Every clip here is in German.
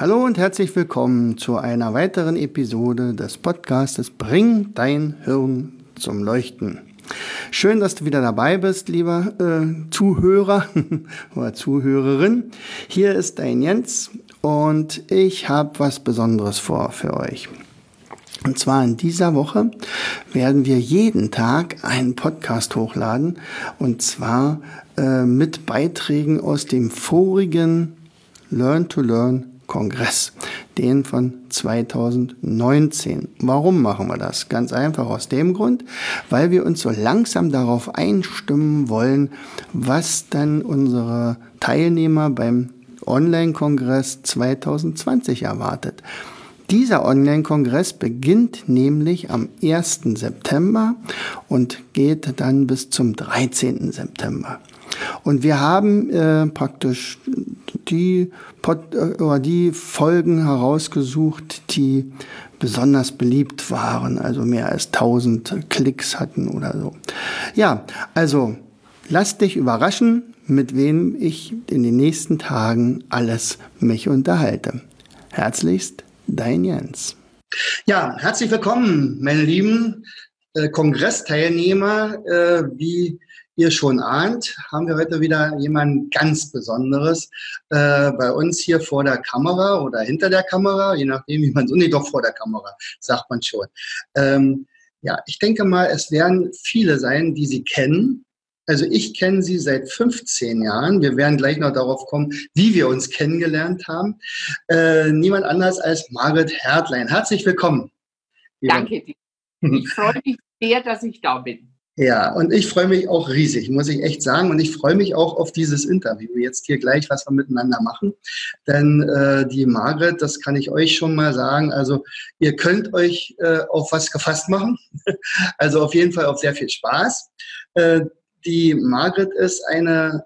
Hallo und herzlich willkommen zu einer weiteren Episode des Podcastes Bring dein Hirn zum Leuchten. Schön, dass du wieder dabei bist, lieber äh, Zuhörer oder Zuhörerin. Hier ist dein Jens und ich habe was Besonderes vor für euch. Und zwar in dieser Woche werden wir jeden Tag einen Podcast hochladen und zwar äh, mit Beiträgen aus dem vorigen Learn to Learn Kongress, den von 2019. Warum machen wir das? Ganz einfach aus dem Grund, weil wir uns so langsam darauf einstimmen wollen, was dann unsere Teilnehmer beim Online-Kongress 2020 erwartet. Dieser Online-Kongress beginnt nämlich am 1. September und geht dann bis zum 13. September. Und wir haben äh, praktisch die, Pod, äh, die Folgen herausgesucht, die besonders beliebt waren, also mehr als 1000 Klicks hatten oder so. Ja, also lass dich überraschen, mit wem ich in den nächsten Tagen alles mich unterhalte. Herzlichst, dein Jens. Ja, herzlich willkommen, meine lieben äh, Kongressteilnehmer. Äh, wie ihr schon ahnt, haben wir heute wieder jemanden ganz Besonderes äh, bei uns hier vor der Kamera oder hinter der Kamera, je nachdem, wie man so, nee, doch vor der Kamera, sagt man schon. Ähm, ja, ich denke mal, es werden viele sein, die sie kennen. Also ich kenne sie seit 15 Jahren. Wir werden gleich noch darauf kommen, wie wir uns kennengelernt haben. Äh, niemand anders als Margret Hertlein. Herzlich willkommen. Danke. Ich freue mich sehr, dass ich da bin. Ja, und ich freue mich auch riesig, muss ich echt sagen. Und ich freue mich auch auf dieses Interview jetzt hier gleich, was wir miteinander machen. Denn äh, die Margret, das kann ich euch schon mal sagen, also ihr könnt euch äh, auf was gefasst machen. also auf jeden Fall auf sehr viel Spaß. Äh, die Margret ist eine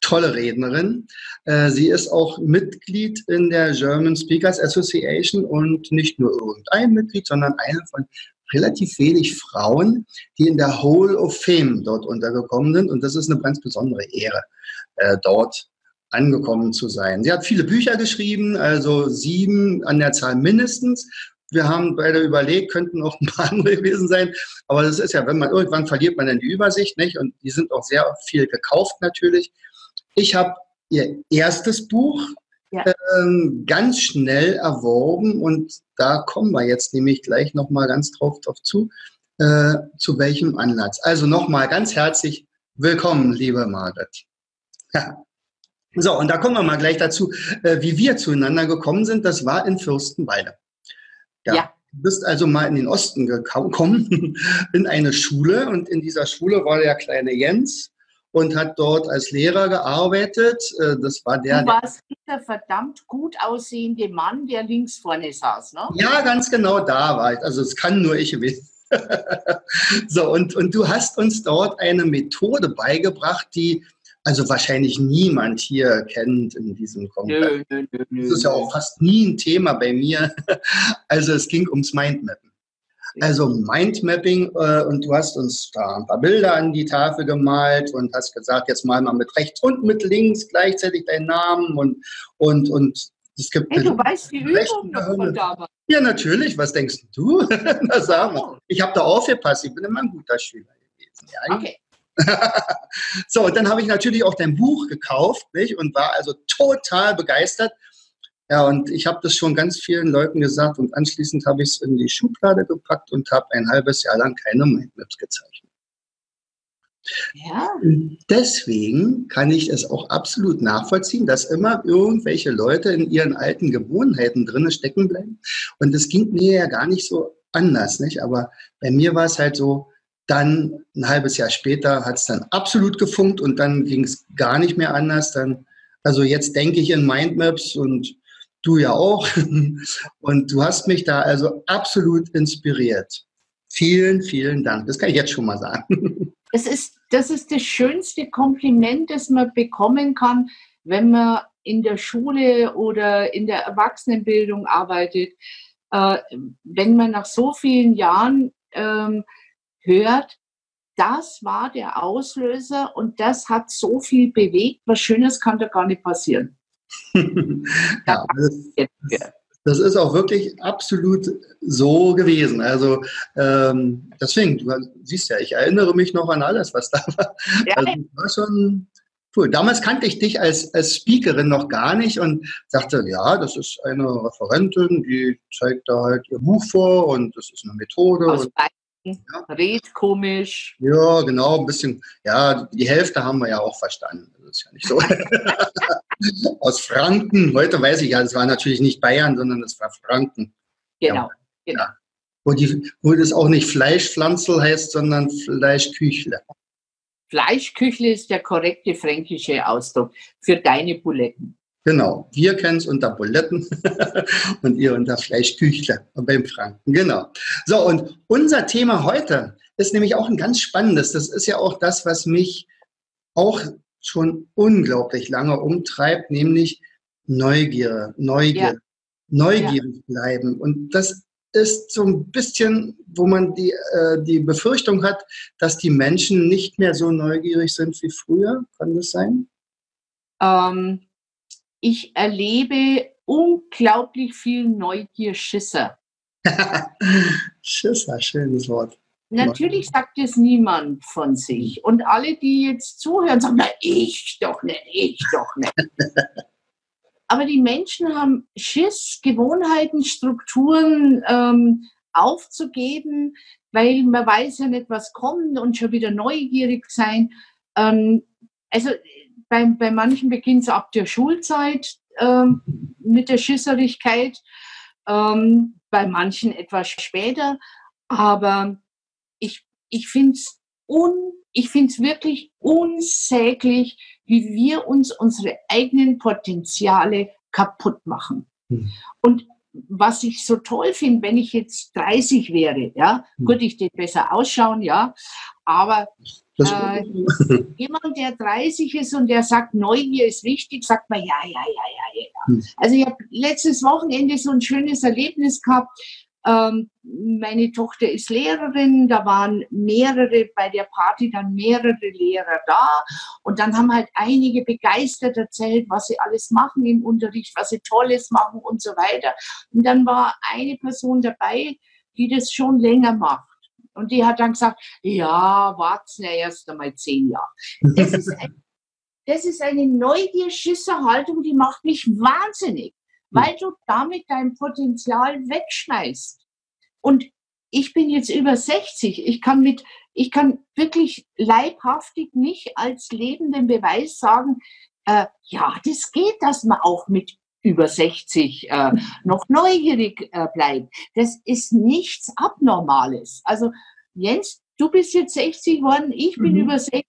tolle Rednerin. Äh, sie ist auch Mitglied in der German Speakers Association und nicht nur irgendein Mitglied, sondern eine von relativ wenig Frauen, die in der Hall of Fame dort untergekommen sind. Und das ist eine ganz besondere Ehre, äh, dort angekommen zu sein. Sie hat viele Bücher geschrieben, also sieben an der Zahl mindestens. Wir haben beide überlegt, könnten auch ein paar andere gewesen sein. Aber das ist ja, wenn man irgendwann verliert man dann die Übersicht, nicht? Und die sind auch sehr viel gekauft natürlich. Ich habe ihr erstes Buch ja. ähm, ganz schnell erworben und da kommen wir jetzt nämlich gleich nochmal ganz drauf, drauf zu, äh, zu welchem Anlass. Also nochmal ganz herzlich willkommen, liebe Margret. Ja. So, und da kommen wir mal gleich dazu, äh, wie wir zueinander gekommen sind. Das war in Fürstenwalde. Ja. ja. Du bist also mal in den Osten gekommen, in eine Schule und in dieser Schule war der kleine Jens und hat dort als Lehrer gearbeitet. Äh, das war der. Du warst der verdammt gut aussehende Mann, der links vorne saß, ne? Ja, ganz genau da war ich. Also es kann nur ich wissen. so, und, und du hast uns dort eine Methode beigebracht, die also wahrscheinlich niemand hier kennt in diesem Kongress. Nö, nö, nö, das ist ja auch fast nie ein Thema bei mir. Also es ging ums Mindmappen. Also Mindmapping äh, und du hast uns da ein paar Bilder an die Tafel gemalt und hast gesagt, jetzt mal mal mit rechts und mit links gleichzeitig deinen Namen und und und es gibt hey, du weißt die Übung noch von damals. Ja, natürlich. Was denkst du? Na, sag mal. Oh. Ich habe da aufgepasst. Ich bin immer ein guter Schüler gewesen. Ja, okay. so, und dann habe ich natürlich auch dein Buch gekauft nicht? und war also total begeistert ja, und ich habe das schon ganz vielen Leuten gesagt und anschließend habe ich es in die Schublade gepackt und habe ein halbes Jahr lang keine Mindmaps gezeichnet. Ja. Deswegen kann ich es auch absolut nachvollziehen, dass immer irgendwelche Leute in ihren alten Gewohnheiten drinnen stecken bleiben. Und es ging mir ja gar nicht so anders, nicht? Aber bei mir war es halt so, dann ein halbes Jahr später hat es dann absolut gefunkt und dann ging es gar nicht mehr anders. Dann, also jetzt denke ich in Mindmaps und du ja auch. Und du hast mich da also absolut inspiriert. Vielen, vielen Dank. Das kann ich jetzt schon mal sagen. Das ist, das ist das schönste Kompliment, das man bekommen kann, wenn man in der Schule oder in der Erwachsenenbildung arbeitet. Äh, wenn man nach so vielen Jahren ähm, hört, das war der Auslöser und das hat so viel bewegt. Was Schönes kann da gar nicht passieren. ja, das, das, ist auch wirklich absolut so gewesen. Also ähm, deswegen, du siehst ja, ich erinnere mich noch an alles, was da war. Ja. Also, war schon cool. Damals kannte ich dich als, als Speakerin noch gar nicht und sagte, ja, das ist eine Referentin, die zeigt da halt ihr Buch vor und das ist eine Methode. Aus und, ja. Red komisch. Ja, genau, ein bisschen, ja, die Hälfte haben wir ja auch verstanden. Das ist ja nicht so. Aus Franken, heute weiß ich ja, das war natürlich nicht Bayern, sondern das war Franken. Genau, ja. genau. Ja. Wo, die, wo das auch nicht Fleischpflanzel heißt, sondern Fleischküchle. Fleischküchle ist der korrekte fränkische Ausdruck für deine Buletten. Genau, wir kennen es unter Buletten und ihr unter Fleischküchle beim Franken. Genau. So, und unser Thema heute ist nämlich auch ein ganz spannendes. Das ist ja auch das, was mich auch schon unglaublich lange umtreibt, nämlich Neugier, Neugier, ja. neugierig ja. bleiben. Und das ist so ein bisschen, wo man die, äh, die Befürchtung hat, dass die Menschen nicht mehr so neugierig sind wie früher. Kann das sein? Ähm, ich erlebe unglaublich viel Neugier-Schisser. Schisser, schönes Wort. Natürlich sagt es niemand von sich. Und alle, die jetzt zuhören, sagen, na, ich doch nicht, ich doch nicht. Aber die Menschen haben Schiss, Gewohnheiten, Strukturen ähm, aufzugeben, weil man weiß ja nicht, was kommt und schon wieder neugierig sein. Ähm, also bei, bei manchen beginnt es ab der Schulzeit ähm, mit der Schisserigkeit, ähm, bei manchen etwas später. Aber ich, ich finde es un, ich finde es wirklich unsäglich, wie wir uns unsere eigenen Potenziale kaputt machen. Mhm. Und was ich so toll finde, wenn ich jetzt 30 wäre, ja, mhm. gut, ich den besser ausschauen, ja, aber äh, jemand, der 30 ist und der sagt, Neugier ist wichtig, sagt man, ja, ja, ja, ja, ja. Hm. Also ich habe letztes Wochenende so ein schönes Erlebnis gehabt. Ähm, meine Tochter ist Lehrerin, da waren mehrere bei der Party, dann mehrere Lehrer da und dann haben halt einige begeistert erzählt, was sie alles machen im Unterricht, was sie Tolles machen und so weiter. Und dann war eine Person dabei, die das schon länger macht. Und die hat dann gesagt, ja, warten ja erst einmal zehn Jahre. Das ist, ein, das ist eine Neugierschisserhaltung, die macht mich wahnsinnig, weil du damit dein Potenzial wegschmeißt. Und ich bin jetzt über 60. Ich kann mit, ich kann wirklich leibhaftig nicht als lebenden Beweis sagen, äh, ja, das geht, dass man auch mit über 60 äh, noch neugierig äh, bleibt. Das ist nichts Abnormales. Also Jens, du bist jetzt 60 geworden, ich bin mhm. über 60.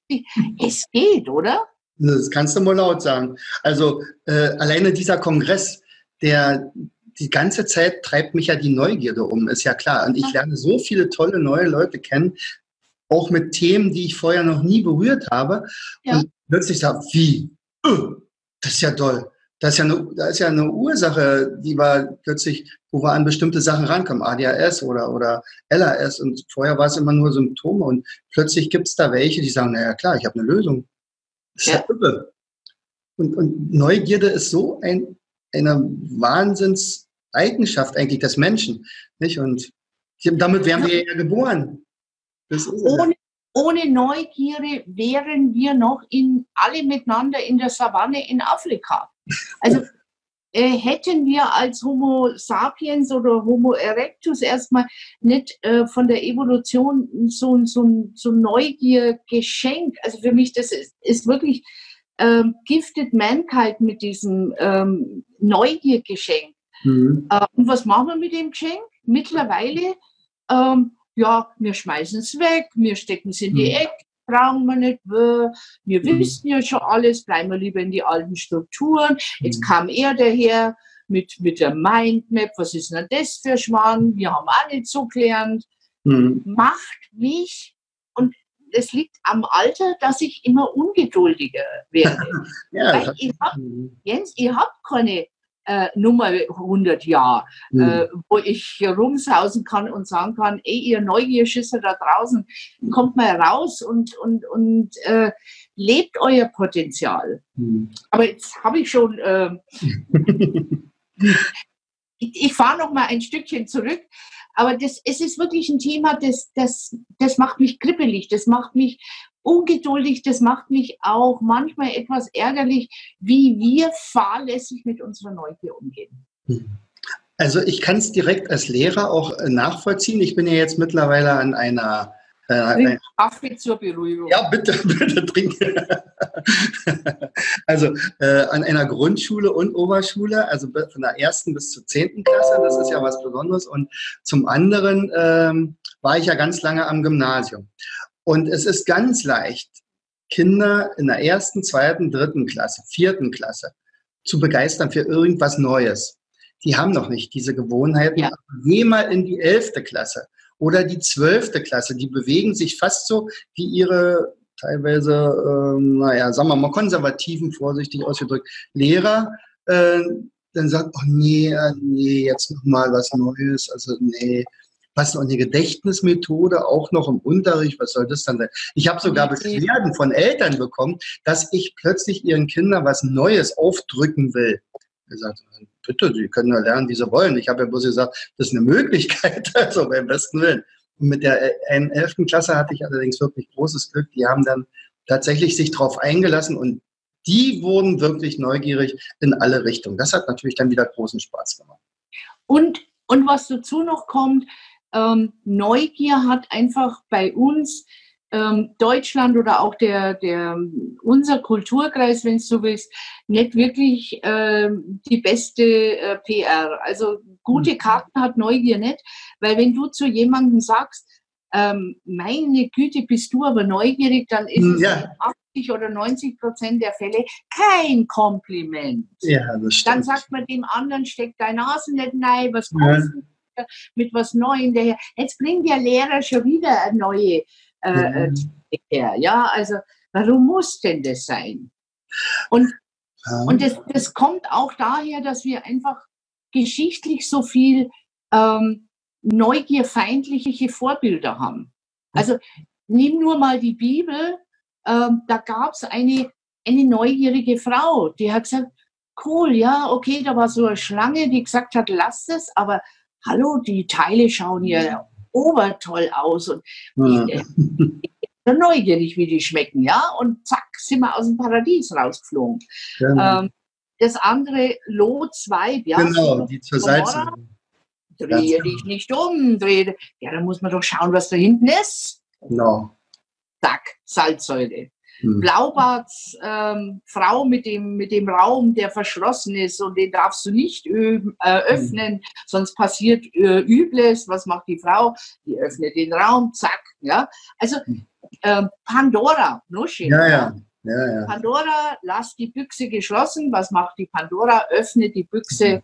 Es geht, oder? Das kannst du mal laut sagen. Also äh, alleine dieser Kongress, der die ganze Zeit treibt mich ja die Neugierde um, ist ja klar. Und ich lerne so viele tolle neue Leute kennen, auch mit Themen, die ich vorher noch nie berührt habe. Ja. Und plötzlich sage, wie? Uh, das ist ja toll. Das ist ja, eine, das ist ja eine Ursache, die war plötzlich, wo wir an bestimmte Sachen rankommen, ADHS oder, oder LAS. Und vorher war es immer nur Symptome. Und plötzlich gibt es da welche, die sagen, naja klar, ich habe eine Lösung. Das ist ja. irre. Und, und Neugierde ist so ein, eine Wahnsinnseigenschaft eigentlich des Menschen. Nicht? Und damit wären wir ja geboren. ohne, ohne Neugierde wären wir noch in, alle miteinander in der Savanne in Afrika. Also äh, hätten wir als Homo sapiens oder Homo erectus erstmal nicht äh, von der Evolution so, so, so Neugier geschenkt. Also für mich, das ist, ist wirklich ähm, gifted mankind mit diesem ähm, Neugiergeschenk. Mhm. Äh, und was machen wir mit dem Geschenk? Mittlerweile, ähm, ja, wir schmeißen es weg, wir stecken es in die mhm. Ecke, brauchen wir nicht, wir, wir mhm. wissen ja schon alles, bleiben wir lieber in die alten Strukturen. Jetzt mhm. kam er daher, mit, mit der Mindmap, was ist denn das für Schwan? Wir haben auch nicht so gelernt. Mhm. Macht mich, es liegt am Alter, dass ich immer ungeduldiger werde. ja, Weil ich hab, Jens, ich habe keine äh, Nummer 100 Jahre, mhm. äh, wo ich rumsausen kann und sagen kann, ey, ihr Neugierschisser da draußen, kommt mal raus und, und, und äh, lebt euer Potenzial. Mhm. Aber jetzt habe ich schon, äh, ich, ich fahre noch mal ein Stückchen zurück. Aber das, es ist wirklich ein Thema, das, das, das macht mich kribbelig, das macht mich ungeduldig, das macht mich auch manchmal etwas ärgerlich, wie wir fahrlässig mit unserer Neugier umgehen. Also ich kann es direkt als Lehrer auch äh, nachvollziehen. Ich bin ja jetzt mittlerweile an einer äh, Kaffee zur Beruhigung. Ja, bitte, bitte trinken. also äh, an einer Grundschule und Oberschule, also von der ersten bis zur zehnten Klasse, das ist ja was Besonderes. Und zum anderen ähm, war ich ja ganz lange am Gymnasium. Und es ist ganz leicht, Kinder in der ersten, zweiten, dritten Klasse, vierten Klasse zu begeistern für irgendwas Neues. Die haben noch nicht diese Gewohnheiten. Ja. Geh mal in die elfte Klasse oder die zwölfte Klasse. Die bewegen sich fast so wie ihre teilweise, ähm, naja, sagen wir mal konservativen, vorsichtig ausgedrückt, Lehrer. Äh, dann sagt, oh nee, äh, nee, jetzt noch mal was Neues. Also nee, was noch eine Gedächtnismethode auch noch im Unterricht, was soll das dann sein? Ich habe sogar Beschwerden von Eltern bekommen, dass ich plötzlich ihren Kindern was Neues aufdrücken will. Er sagt, bitte, Sie können ja lernen, wie Sie wollen. Ich habe ja bloß gesagt, das ist eine Möglichkeit, also beim besten Willen. Und mit der 11. Klasse hatte ich allerdings wirklich großes Glück. Die haben dann tatsächlich sich darauf eingelassen und die wurden wirklich neugierig in alle Richtungen. Das hat natürlich dann wieder großen Spaß gemacht. Und, und was dazu noch kommt, ähm, Neugier hat einfach bei uns ähm, Deutschland oder auch der, der, unser Kulturkreis, wenn du so willst, nicht wirklich äh, die beste äh, PR. Also gute mhm. Karten hat Neugier nicht, weil wenn du zu jemandem sagst, ähm, meine Güte, bist du aber neugierig, dann ist es ja. 80 oder 90 Prozent der Fälle kein Kompliment. Ja, das stimmt. Dann sagt man dem anderen, steck deine Nase nicht rein, was kommst ja mit was Neuem daher. Jetzt bringt der Lehrer schon wieder eine neue äh, mhm. her. Ja, also warum muss denn das sein? Und, ja. und das, das kommt auch daher, dass wir einfach geschichtlich so viel ähm, neugierfeindliche Vorbilder haben. Also nimm nur mal die Bibel, ähm, da gab es eine, eine neugierige Frau, die hat gesagt, cool, ja, okay, da war so eine Schlange, die gesagt hat, lass es, aber hallo, die Teile schauen hier obertoll aus und ja. ich, bin neugierig, wie die schmecken, ja, und zack, sind wir aus dem Paradies rausgeflogen. Genau. Ähm, das andere Lotsweib, ja. Genau, die zur Seite. Drehe dich nicht um, drehe. Ja, dann muss man doch schauen, was da hinten ist. Genau. Zack, Salzsäure. Hm. Blaubarts ähm, Frau mit dem, mit dem Raum, der verschlossen ist und den darfst du nicht äh, hm. öffnen, hm. sonst passiert äh, Übles. Was macht die Frau? Die öffnet den Raum, zack. Ja? Also äh, Pandora, Nuschin. Ja, ja. Ja, ja. Pandora, lass die Büchse geschlossen. Was macht die Pandora? Öffnet die Büchse.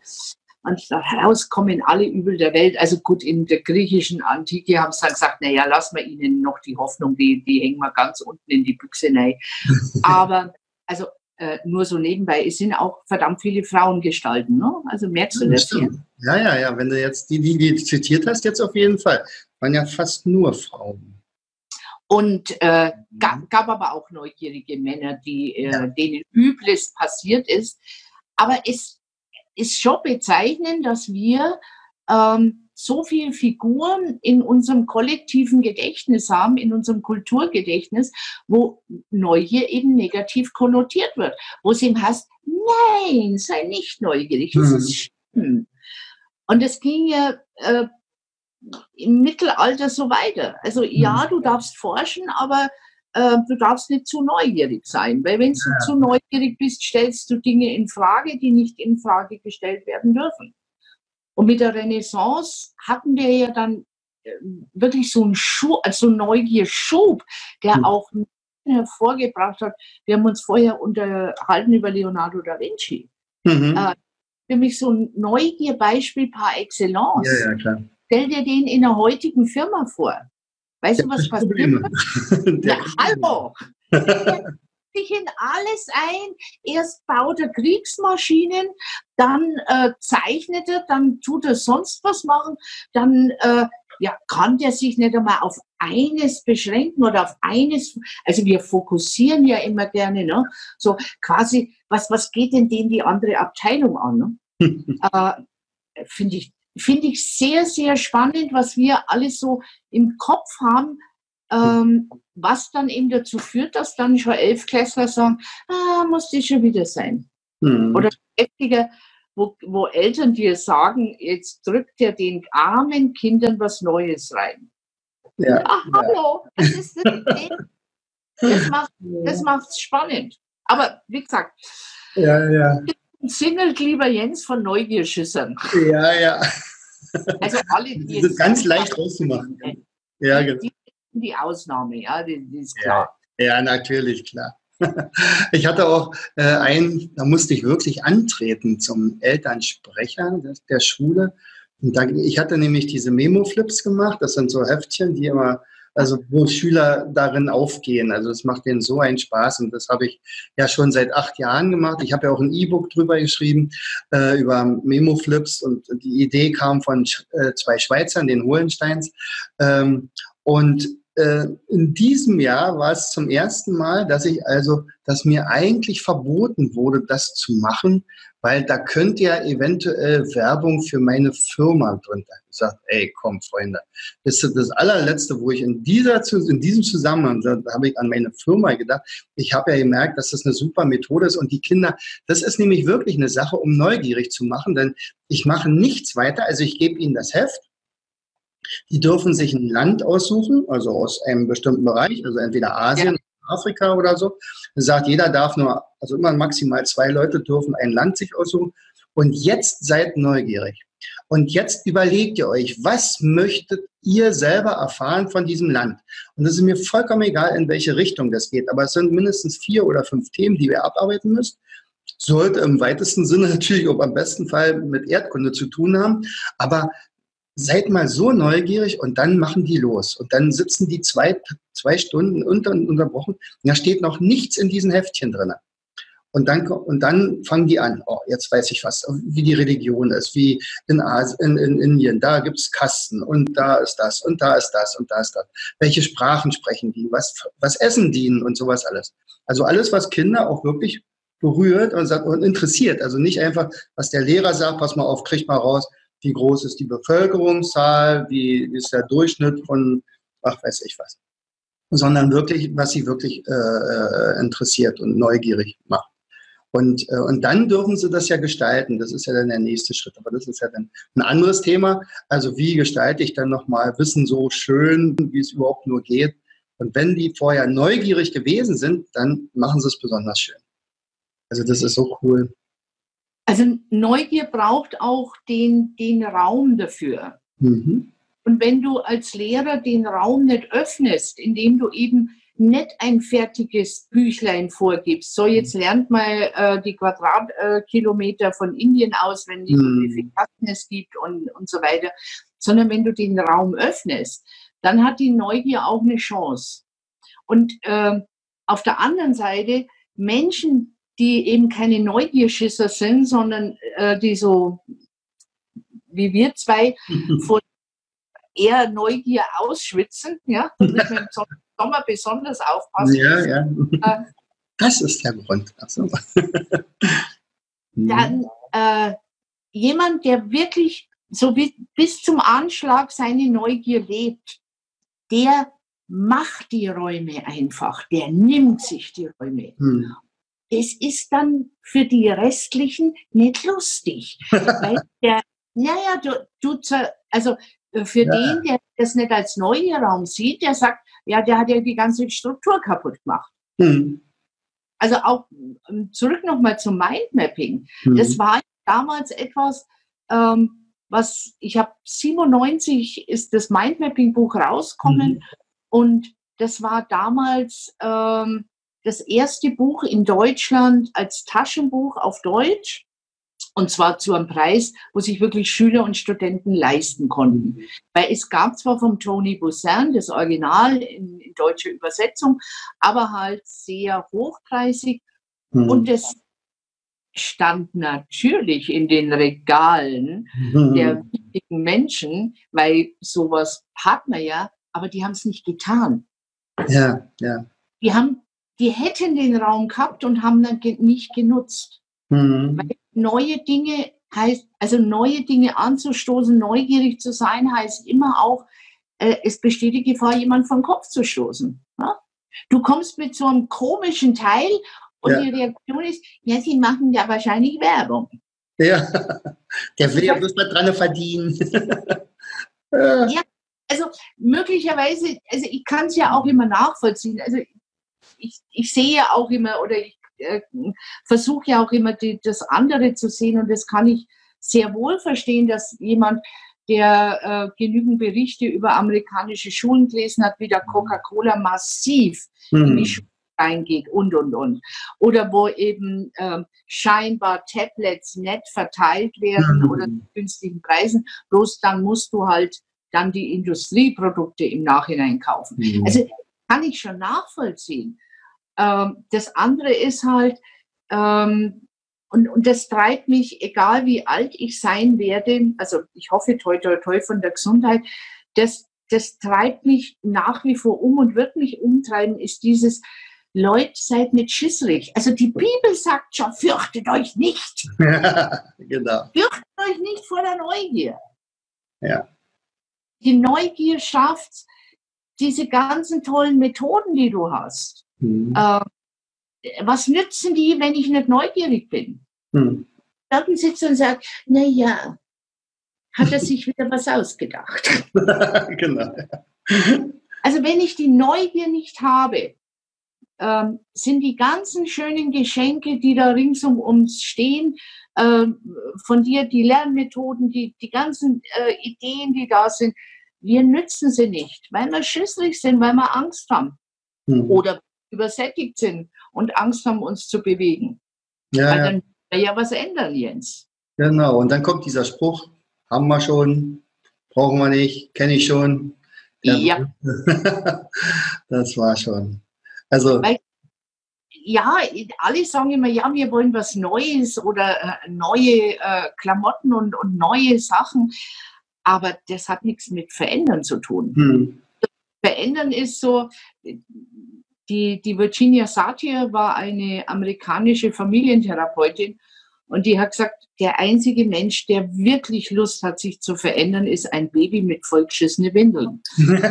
Mhm. Und daraus kommen alle Übel der Welt. Also gut, in der griechischen Antike haben sie dann gesagt, naja, lassen wir ihnen noch die Hoffnung, die, die hängen wir ganz unten in die Büchse rein. Aber, also äh, nur so nebenbei, es sind auch verdammt viele Frauengestalten. Ne? Also merkst du das, das hier? Ja, ja, ja. Wenn du jetzt die, die, die zitiert hast, jetzt auf jeden Fall. Waren ja fast nur Frauen. Und äh, gab, gab aber auch neugierige Männer, die, äh, ja. denen Übles passiert ist. Aber es ist schon bezeichnend, dass wir ähm, so viele Figuren in unserem kollektiven Gedächtnis haben, in unserem Kulturgedächtnis, wo Neugier eben negativ konnotiert wird, wo es ihm heißt, nein, sei nicht neugierig, das mhm. ist schlimm. Und es ging ja äh, im Mittelalter so weiter. Also ja, mhm. du darfst forschen, aber äh, du darfst nicht zu neugierig sein, weil wenn du ja. zu neugierig bist, stellst du Dinge in Frage, die nicht in Frage gestellt werden dürfen. Und mit der Renaissance hatten wir ja dann äh, wirklich so einen Schub, also Neugierschub, der mhm. auch hervorgebracht hat. Wir haben uns vorher unterhalten über Leonardo da Vinci. Mhm. Äh, für mich so ein Neugierbeispiel par excellence. Ja, ja. Stell dir den in der heutigen Firma vor. Weißt du, was passiert? Ja, hallo! sich in alles ein. Erst baut er Kriegsmaschinen, dann äh, zeichnet er, dann tut er sonst was machen, dann äh, ja, kann der sich nicht einmal auf eines beschränken oder auf eines. Also wir fokussieren ja immer gerne, ne? So quasi, was, was geht denn denen die andere Abteilung an? Ne? äh, Finde ich, finde ich sehr, sehr spannend, was wir alles so im Kopf haben, ähm, was dann eben dazu führt, dass dann schon Elfklässler sagen, ah, muss das schon wieder sein. Hm. Oder heftiger, wo, wo Eltern dir sagen, jetzt drückt er den armen Kindern was Neues rein. ja, Ah, hallo, das ist das, das macht macht's spannend. Aber wie gesagt, ja, ja, singelt lieber Jens von Neugierschüssern. ja, ja. Also alle, die Das ist ganz leicht rauszumachen. Ja, genau. die, die Ausnahme, ja, die, die ist klar. Ja, natürlich, klar. Ich hatte auch äh, einen, da musste ich wirklich antreten zum Elternsprecher der Schule. Und da, ich hatte nämlich diese Memo-Flips gemacht. Das sind so Heftchen, die immer, also wo Schüler darin aufgehen. Also es macht denen so einen Spaß und das habe ich ja schon seit acht Jahren gemacht. Ich habe ja auch ein E-Book drüber geschrieben äh, über Memo-Flips und die Idee kam von äh, zwei Schweizern, den Hohensteins. Ähm, und in diesem Jahr war es zum ersten Mal, dass ich also, dass mir eigentlich verboten wurde, das zu machen, weil da könnte ja eventuell Werbung für meine Firma drunter. Ich sage, ey, komm, Freunde, das ist das allerletzte, wo ich in dieser, in diesem Zusammenhang, da habe ich an meine Firma gedacht. Ich habe ja gemerkt, dass das eine super Methode ist und die Kinder, das ist nämlich wirklich eine Sache, um neugierig zu machen, denn ich mache nichts weiter. Also ich gebe ihnen das Heft, die dürfen sich ein Land aussuchen, also aus einem bestimmten Bereich, also entweder Asien, Afrika oder so. Das sagt, jeder darf nur, also immer maximal zwei Leute dürfen ein Land sich aussuchen. Und jetzt seid neugierig. Und jetzt überlegt ihr euch, was möchtet ihr selber erfahren von diesem Land? Und es ist mir vollkommen egal, in welche Richtung das geht. Aber es sind mindestens vier oder fünf Themen, die ihr abarbeiten müsst. Sollte im weitesten Sinne natürlich auch am besten Fall mit Erdkunde zu tun haben. Aber seid mal so neugierig und dann machen die los. Und dann sitzen die zwei, zwei Stunden unter, unterbrochen. Und da steht noch nichts in diesen Heftchen drin. Und dann, und dann fangen die an. Oh, jetzt weiß ich was, wie die Religion ist, wie in, Asien, in, in Indien. Da gibt's Kasten und da ist das und da ist das und da ist das. Welche Sprachen sprechen die? Was, was essen die und sowas alles. Also alles, was Kinder auch wirklich berührt und, und interessiert. Also nicht einfach, was der Lehrer sagt, pass mal auf, kriegt mal raus, wie groß ist die Bevölkerungszahl, wie ist der Durchschnitt von, ach, weiß ich was. Sondern wirklich, was sie wirklich äh, äh, interessiert und neugierig macht. Und, äh, und dann dürfen sie das ja gestalten. Das ist ja dann der nächste Schritt. Aber das ist ja dann ein anderes Thema. Also wie gestalte ich dann nochmal Wissen so schön, wie es überhaupt nur geht. Und wenn die vorher neugierig gewesen sind, dann machen sie es besonders schön. Also das ist so cool. Also Neugier braucht auch den, den Raum dafür. Mhm. Und wenn du als Lehrer den Raum nicht öffnest, indem du eben nicht ein fertiges Büchlein vorgibst, so jetzt lernt mal äh, die Quadratkilometer von Indien auswendig, und wie Hm. viele Kasten es gibt und, und so weiter, sondern wenn du den Raum öffnest, dann hat die Neugier auch eine Chance. Und ähm, auf der anderen Seite Menschen, die eben keine Neugierschisser sind, sondern äh, die so wie wir zwei von eher Neugier ausschwitzen, ja, da müssen wir im Sommer besonders aufpassen. Ja, ja. Äh, Das ist der Grund. So. Dann äh, jemand, der wirklich so bi- bis zum Anschlag seine Neugier lebt, der macht die Räume einfach, der nimmt sich die Räume. Hm. Das ist dann für die restlichen nicht lustig. Weil der, naja, du, du, also äh, für Ja. den, der das nicht als Neugierraum sieht, der sagt, ja, der hat ja die ganze Struktur kaputt gemacht. Hm. Also auch ähm, zurück nochmal zum Mindmapping. Hm. Das war damals etwas, ähm, was ich habe 97 ist das Mindmapping-Buch rausgekommen Mhm. und das war damals ähm, das erste Buch in Deutschland als Taschenbuch auf Deutsch. Und zwar zu einem Preis, wo sich wirklich Schüler und Studenten leisten konnten. Weil es gab zwar vom Tony Busan das Original in, in deutscher Übersetzung, aber halt sehr hochpreisig. Mhm. Und das stand natürlich in den Regalen mhm. der wichtigen Menschen, weil sowas hat man ja, aber die haben es nicht getan. Ja, ja. Die haben, die hätten den Raum gehabt und haben dann nicht genutzt. Mhm. Neue Dinge heißt, also neue Dinge anzustoßen, neugierig zu sein, heißt immer auch, äh, es besteht die Gefahr, jemand vom Kopf zu stoßen. Ja? Du kommst mit so einem komischen Teil und ja. die Reaktion ist, ja, sie machen ja wahrscheinlich Werbung. Ja, der will ja bloß mal dran verdienen. ja, also möglicherweise, also ich kann es ja auch immer nachvollziehen. Also ich, ich sehe ja auch immer oder ich äh, versuche ja auch immer die, das andere zu sehen und das kann ich sehr wohl verstehen, dass jemand, der äh, genügend Berichte über amerikanische Schulen gelesen hat, wie der Coca-Cola massiv mhm. in die Schulen reingeht und, und, und. Oder wo eben äh, scheinbar Tablets nett verteilt werden mhm. oder zu günstigen Preisen, bloß dann musst du halt dann die Industrieprodukte im Nachhinein kaufen. Mhm. Also kann ich schon nachvollziehen. Ähm, das andere ist halt, ähm, und, und das treibt mich, egal wie alt ich sein werde, also ich hoffe toi toi toi von der Gesundheit, das, das treibt mich nach wie vor um und wird mich umtreiben, ist dieses, Leute, seid nicht schissrig. Also die Bibel sagt schon, fürchtet euch nicht. genau. Fürchtet euch nicht vor der Neugier. Ja. Die Neugier schafft diese ganzen tollen Methoden, die du hast. Mhm. Äh, was nützen die, wenn ich nicht neugierig bin? Mhm. Dann sitzt und sagt, na ja, hat er sich wieder was ausgedacht. genau. Also wenn ich die Neugier nicht habe, ähm, sind die ganzen schönen Geschenke, die da rings um uns stehen, äh, von dir die Lernmethoden, die, die ganzen äh, Ideen, die da sind, wir nützen sie nicht, weil wir schüsselig sind, weil wir Angst haben mhm. oder übersättigt sind und Angst haben, uns zu bewegen. Ja, weil dann ja. ja was ändern, Jens. Genau, und dann kommt dieser Spruch, haben wir schon, brauchen wir nicht, kenne ich schon. Ja. ja. das war schon. Also, Weil, ja, alle sagen immer, ja, wir wollen was Neues oder äh, neue äh, Klamotten und, und neue Sachen. Aber das hat nichts mit Verändern zu tun. Hm. Verändern ist so, die, die Virginia Satir war eine amerikanische Familientherapeutin und die hat gesagt, der einzige Mensch, der wirklich Lust hat, sich zu verändern, ist ein Baby mit vollgeschissene Windeln.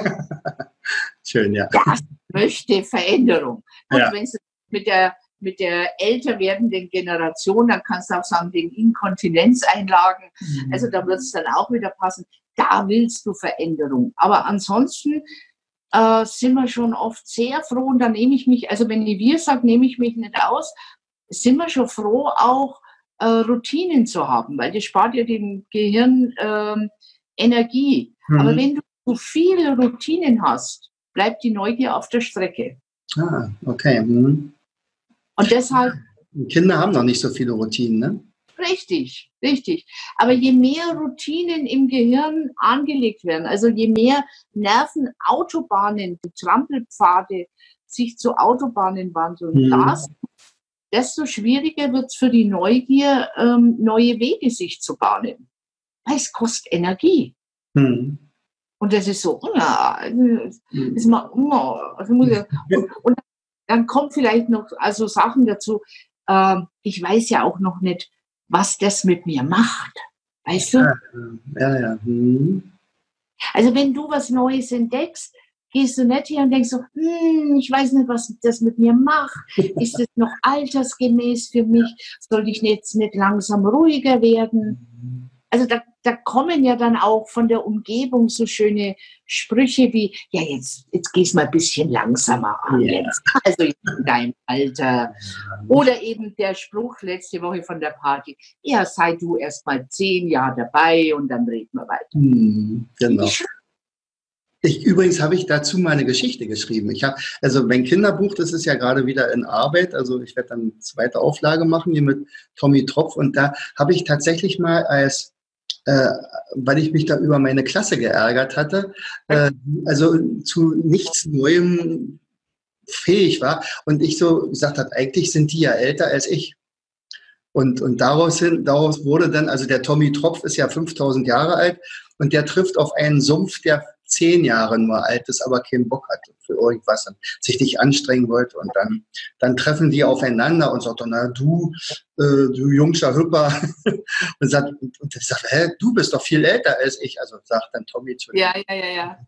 Schön, ja. Das möchte Veränderung. Und ja. wenn es mit der, mit der älter werdenden Generation, dann kannst du auch sagen, den Inkontinenzeinlagen. Mhm. Also da wird es dann auch wieder passen. Da willst du Veränderung. Aber ansonsten äh, sind wir schon oft sehr froh und da nehme ich mich, also wenn ich wir sage, nehme ich mich nicht aus, sind wir schon froh auch, äh, Routinen zu haben, weil das spart ja dem Gehirn äh, Energie. Mhm. Aber wenn du zu viele Routinen hast, bleibt die Neugier auf der Strecke. Ah, okay. Mhm. Und deshalb. Kinder haben noch nicht so viele Routinen, ne? Richtig, richtig. Aber je mehr Routinen im Gehirn angelegt werden, also je mehr Nervenautobahnen, die Trampelpfade sich zu Autobahnen wandeln, mhm. das desto schwieriger wird es für die Neugier, ähm, neue Wege sich zu bahnen. Weil es kostet Energie. Hm. Und das ist so, ja, hm. ist mal, also muss ich, und, und, dann kommt vielleicht noch also Sachen dazu. Ähm, ich weiß ja auch noch nicht, was das mit mir macht. Weißt du? Ja, ja. ja. Hm. Also wenn du was Neues entdeckst, gehst du nicht hier und denkst so, hm, ich weiß nicht, was das mit mir macht. Ist es noch altersgemäß für mich? Soll ich jetzt nicht langsam ruhiger werden? Also da, da kommen ja dann auch von der Umgebung so schöne Sprüche wie, ja, jetzt, jetzt gehst mal ein bisschen langsamer an, yeah. jetzt. also in deinem Alter. Oder eben der Spruch letzte Woche von der Party, ja, sei du erst mal zehn Jahre dabei und dann reden wir weiter. Hm, genau. Ich, übrigens habe ich dazu mal eine Geschichte geschrieben. Ich habe, also mein Kinderbuch, das ist ja gerade wieder in Arbeit. Also ich werde dann eine zweite Auflage machen hier mit Tommy Tropf. Und da habe ich tatsächlich mal als, äh, weil ich mich da über meine Klasse geärgert hatte, äh, also zu nichts Neuem fähig war. Und ich so gesagt habe, eigentlich sind die ja älter als ich. Und, und daraus, hin, daraus wurde dann, also der Tommy Tropf ist ja 5000 Jahre alt und der trifft auf einen Sumpf, der zehn Jahre nur alt ist, aber keinen Bock hat für irgendwas und sich nicht anstrengen wollte. Und dann, dann treffen die aufeinander und sagt, na du, äh, du jungscher Hüpper. und sagt, und ich sage, hä, du bist doch viel älter als ich. Also sagt dann Tommy zu Ja, ja, ja, ja.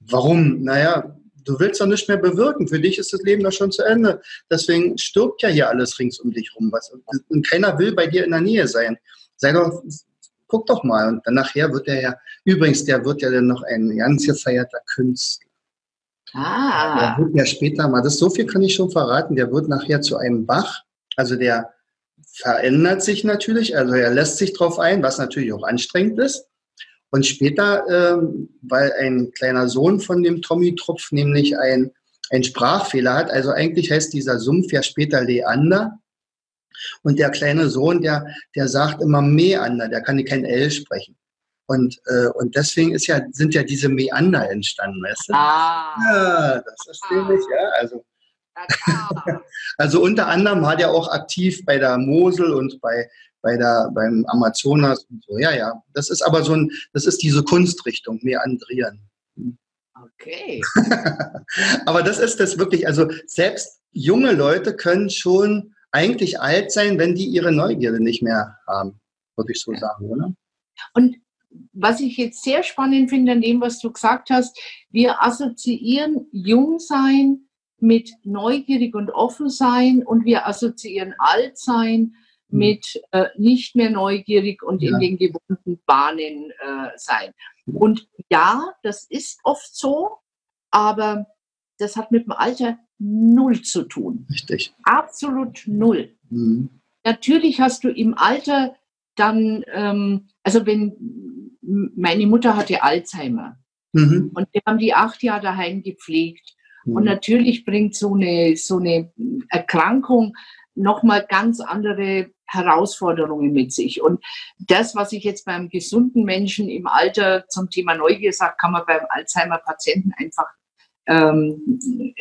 Warum? Naja, du willst doch nicht mehr bewirken. Für dich ist das Leben doch schon zu Ende. Deswegen stirbt ja hier alles rings um dich rum. Was, und keiner will bei dir in der Nähe sein. Sei doch, guck doch mal. Und dann nachher wird er ja, übrigens, der wird ja dann noch ein ganz gefeierter Künstler. Ah. Der wird ja später mal, das so viel kann ich schon verraten, der wird nachher zu einem Bach. Also der verändert sich natürlich, also er lässt sich drauf ein, was natürlich auch anstrengend ist. Und später, ähm, weil ein kleiner Sohn von dem Tommy Tropf nämlich ein, ein Sprachfehler hat, also eigentlich heißt dieser Sumpf ja später Leander. Und der kleine Sohn, der, der sagt immer Meander, der kann kein L sprechen. Und, äh, und deswegen ist ja, sind ja diese Meander entstanden, weißt du? Ah. Ja, das ist nämlich, ja, also. also unter anderem war der auch aktiv bei der Mosel und bei, bei der, beim Amazonas und so. Ja, ja. Das ist aber so ein, das ist diese Kunstrichtung, Meandrieren. Okay. aber das ist das wirklich, also selbst junge Leute können schon eigentlich alt sein, wenn die ihre Neugierde nicht mehr haben, würde ich so sagen, oder? Und was ich jetzt sehr spannend finde an dem, was du gesagt hast, wir assoziieren Jungsein mit neugierig und offen sein und wir assoziieren Altsein hm. mit äh, nicht mehr neugierig und ja. in den gewohnten Bahnen äh, sein. Und ja, das ist oft so, aber das hat mit dem Alter null zu tun. Richtig. Absolut null. Mhm. Natürlich hast du im Alter dann, ähm, also wenn meine Mutter hatte Alzheimer mhm. und wir haben die acht Jahre daheim gepflegt. Mhm. Und natürlich bringt so eine, so eine Erkrankung nochmal ganz andere Herausforderungen mit sich. Und das, was ich jetzt beim gesunden Menschen im Alter zum Thema Neugier sage, kann man beim Alzheimer-Patienten einfach ähm,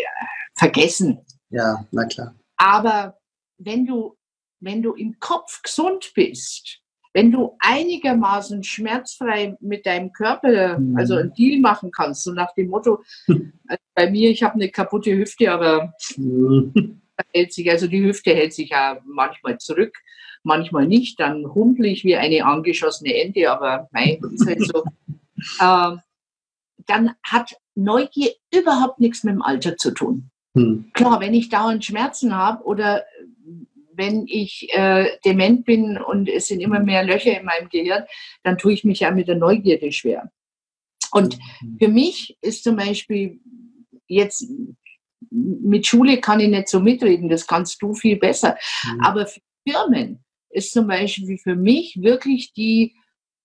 vergessen. Ja, na klar. Aber wenn du, wenn du im Kopf gesund bist, wenn du einigermaßen schmerzfrei mit deinem Körper, mhm. also einen Deal machen kannst, so nach dem Motto, also bei mir, ich habe eine kaputte Hüfte, aber mhm. hält sich, also die Hüfte hält sich ja manchmal zurück, manchmal nicht, dann humpel ich wie eine angeschossene Ente, aber nein, ist halt so. ähm, dann hat Neugier überhaupt nichts mit dem Alter zu tun. Mhm. Klar, wenn ich dauernd Schmerzen habe oder wenn ich äh, dement bin und es sind immer mehr Löcher in meinem Gehirn, dann tue ich mich ja mit der Neugierde schwer. Und mhm. für mich ist zum Beispiel jetzt mit Schule kann ich nicht so mitreden, das kannst du viel besser. Mhm. Aber für Firmen ist zum Beispiel für mich wirklich die,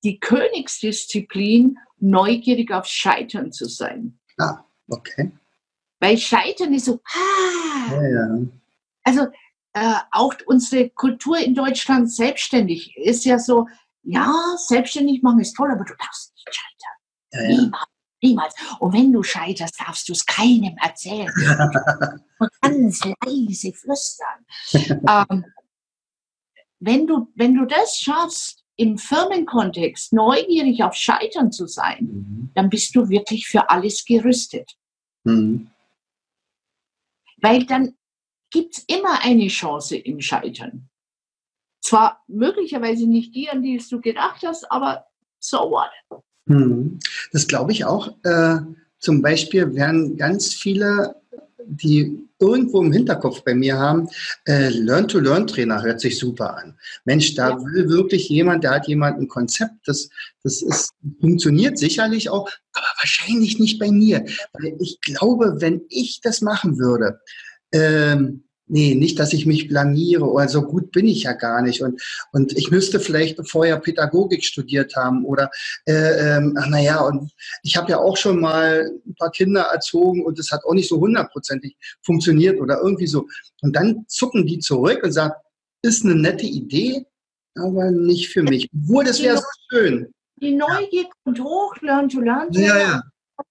die Königsdisziplin, neugierig aufs Scheitern zu sein. Ah, okay. Weil Scheitern ist so, ah, ja, ja. also äh, auch unsere Kultur in Deutschland selbstständig ist ja so, ja, selbstständig machen ist toll, aber du darfst nicht scheitern. Ja. Niemals, niemals. Und wenn du scheiterst, darfst du es keinem erzählen. Und ganz leise flüstern. ähm, wenn, du, wenn du das schaffst, im Firmenkontext neugierig auf Scheitern zu sein, mhm. dann bist du wirklich für alles gerüstet. Mhm. Weil dann gibt es immer eine Chance im Scheitern. Zwar möglicherweise nicht die, an die du gedacht hast, aber so what? Hm. Das glaube ich auch. Äh, zum Beispiel werden ganz viele, die irgendwo im Hinterkopf bei mir haben, äh, Learn-to-Learn-Trainer hört sich super an. Mensch, da ja. will wirklich jemand, der hat jemand ein Konzept, das, das ist, funktioniert sicherlich auch, aber wahrscheinlich nicht bei mir. Weil ich glaube, wenn ich das machen würde, ähm, nee, nicht, dass ich mich blamiere oder so gut bin ich ja gar nicht und, und ich müsste vielleicht vorher Pädagogik studiert haben oder, äh, ähm, naja, und ich habe ja auch schon mal ein paar Kinder erzogen und es hat auch nicht so hundertprozentig funktioniert oder irgendwie so. Und dann zucken die zurück und sagen, ist eine nette Idee, aber nicht für mich. Obwohl, das wäre so schön. Die Neugier kommt hoch, lernt zu lernen. Ja, ja.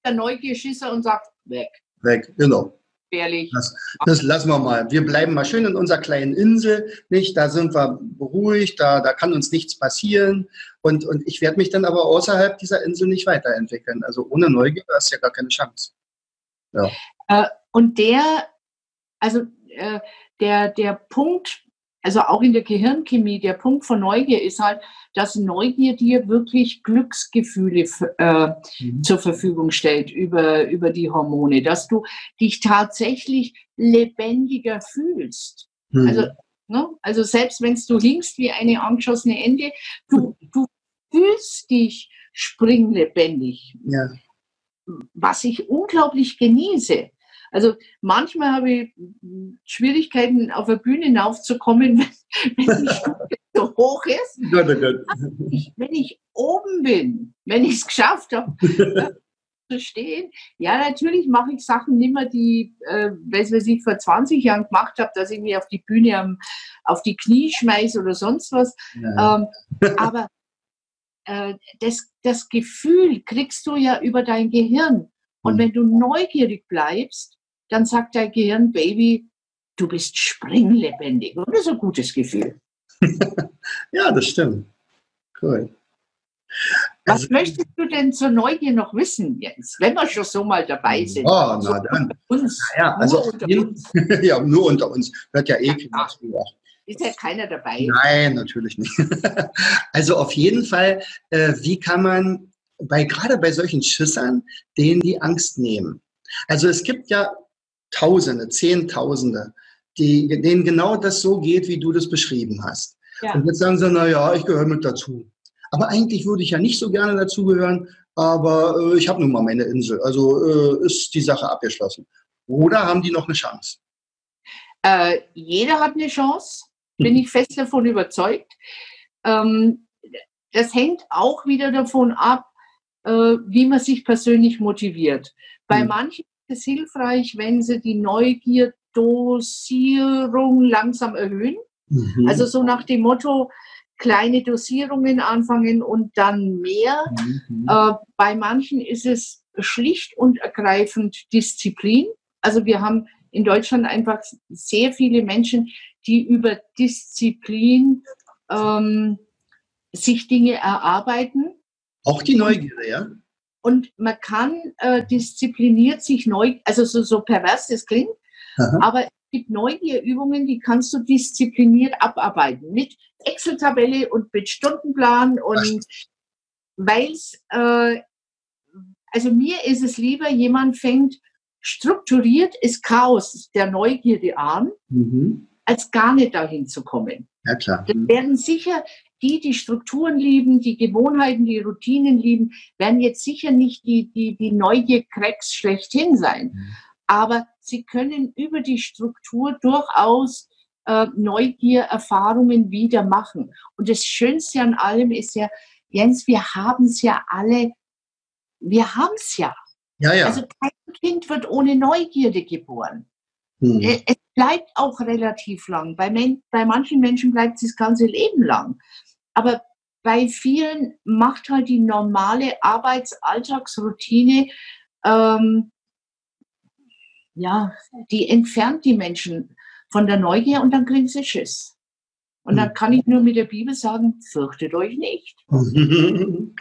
Der Neugierschisser und sagt, weg. Weg, genau. Gefährlich. Das, das lassen wir mal. Wir bleiben mal schön in unserer kleinen Insel, nicht? Da sind wir beruhigt, da, da kann uns nichts passieren. Und, und ich werde mich dann aber außerhalb dieser Insel nicht weiterentwickeln. Also ohne Neugier hast du ja gar keine Chance. Ja. Äh, und der, also äh, der, der Punkt, also auch in der Gehirnchemie, der Punkt von Neugier ist halt, dass Neugier dir wirklich Glücksgefühle äh, mhm. zur Verfügung stellt über, über die Hormone, dass du dich tatsächlich lebendiger fühlst. Mhm. Also, ne? also selbst wenn du hinkst wie eine angeschossene Ente, du, du fühlst dich springlebendig. Ja. Was ich unglaublich genieße. Also manchmal habe ich Schwierigkeiten, auf der Bühne hinaufzukommen, wenn, wenn die Stufe so hoch ist. Ich, wenn ich oben bin, wenn ich es geschafft habe, zu stehen, ja, natürlich mache ich Sachen nicht mehr, die, äh, was ich vor 20 Jahren gemacht habe, dass ich mich auf die Bühne am, auf die Knie schmeiße oder sonst was. Ähm, aber äh, das, das Gefühl kriegst du ja über dein Gehirn. Und hm. wenn du neugierig bleibst, dann sagt dein Gehirn, Baby, du bist springlebendig. Und das ist ein gutes Gefühl. ja, das stimmt. Cool. Was also, möchtest du denn zur Neugier noch wissen, Jens, wenn wir schon so mal dabei sind? Oh, na dann. Uns, ja, also nur unter uns. ja, nur unter uns. Hört ja eh zu. Ist ja keiner dabei. Nein, natürlich nicht. also auf jeden Fall, äh, wie kann man bei gerade bei solchen Schissern denen die Angst nehmen? Also es gibt ja Tausende, Zehntausende, die, denen genau das so geht, wie du das beschrieben hast. Ja. Und jetzt sagen sie, na ja, ich gehöre mit dazu. Aber eigentlich würde ich ja nicht so gerne dazugehören, aber äh, ich habe nun mal meine Insel. Also äh, ist die Sache abgeschlossen. Oder haben die noch eine Chance? Äh, jeder hat eine Chance, bin ich fest davon überzeugt. Ähm, das hängt auch wieder davon ab, äh, wie man sich persönlich motiviert. Bei hm. manchen es hilfreich, wenn sie die Neugierdosierung langsam erhöhen. Mhm. Also so nach dem Motto, kleine Dosierungen anfangen und dann mehr. Mhm. Äh, bei manchen ist es schlicht und ergreifend Disziplin. Also wir haben in Deutschland einfach sehr viele Menschen, die über Disziplin ähm, sich Dinge erarbeiten. Auch die Neugierde, ja? Und man kann äh, diszipliniert sich neu, also so, so pervers das klingt, Aha. aber es gibt Neugierübungen, die kannst du diszipliniert abarbeiten. Mit Excel-Tabelle und mit Stundenplan und weil es, äh, also mir ist es lieber, jemand fängt strukturiert ist Chaos der Neugierde an, mhm. als gar nicht dahin zu kommen. Ja, klar. Dann werden sicher die, die Strukturen lieben, die Gewohnheiten, die Routinen lieben, werden jetzt sicher nicht die, die, die Neugier-Cracks schlechthin sein. Mhm. Aber sie können über die Struktur durchaus äh, Neugier-Erfahrungen wieder machen. Und das Schönste an allem ist ja, Jens, wir haben es ja alle, wir haben es ja. Ja, ja. Also kein Kind wird ohne Neugierde geboren. Hm. Es bleibt auch relativ lang. Bei, bei manchen Menschen bleibt es das ganze Leben lang. Aber bei vielen macht halt die normale Arbeitsalltagsroutine, ähm, ja, die entfernt die Menschen von der Neugier und dann kriegen sie Schiss. Und dann kann ich nur mit der Bibel sagen, fürchtet euch nicht. Wie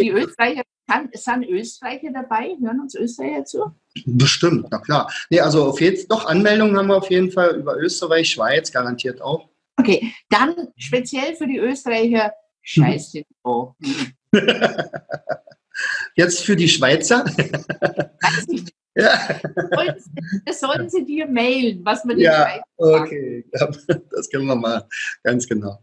die Österreicher, kann, sind Österreicher dabei? Hören uns Österreicher zu? Bestimmt, na klar. Nee, also auf jeden doch Anmeldungen haben wir auf jeden Fall über Österreich, Schweiz garantiert auch. Okay, dann speziell für die Österreicher Scheiße. Oh. Jetzt für die Schweizer? Weiß ich nicht. Ja. Das sollen Sie dir mailen, was man Ja, okay, das können wir mal, ganz genau.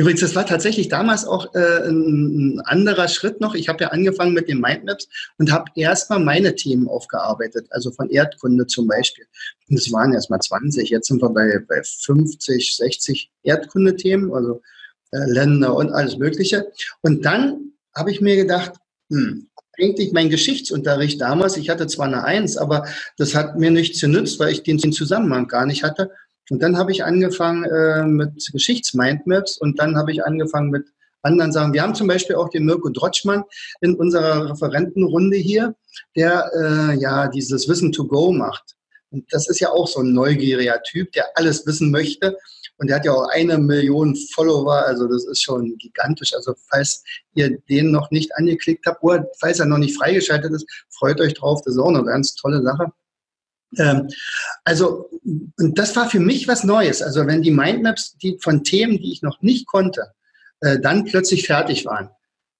Übrigens, das war tatsächlich damals auch äh, ein, anderer Schritt noch. Ich habe ja angefangen mit den Mindmaps und habe erstmal meine Themen aufgearbeitet, also von Erdkunde zum Beispiel. Und es waren erstmal 20, jetzt sind wir bei, bei 50, 60 Erdkunde-Themen, also äh, Länder und alles Mögliche. Und dann habe ich mir gedacht, hm, eigentlich mein Geschichtsunterricht damals, ich hatte zwar eine Eins, aber das hat mir nichts genützt, weil ich den Zusammenhang gar nicht hatte. Und dann habe ich angefangen äh, mit Geschichtsmindmaps und dann habe ich angefangen mit anderen Sachen. Wir haben zum Beispiel auch den Mirko Drotschmann in unserer Referentenrunde hier, der äh, ja dieses Wissen to go macht. Und das ist ja auch so ein neugieriger Typ, der alles wissen möchte. Und der hat ja auch eine Million Follower, also das ist schon gigantisch. Also falls ihr den noch nicht angeklickt habt oder falls er noch nicht freigeschaltet ist, freut euch drauf. Das ist auch eine ganz tolle Sache. Ähm, also, und das war für mich was Neues. Also, wenn die Mindmaps die von Themen, die ich noch nicht konnte, äh, dann plötzlich fertig waren,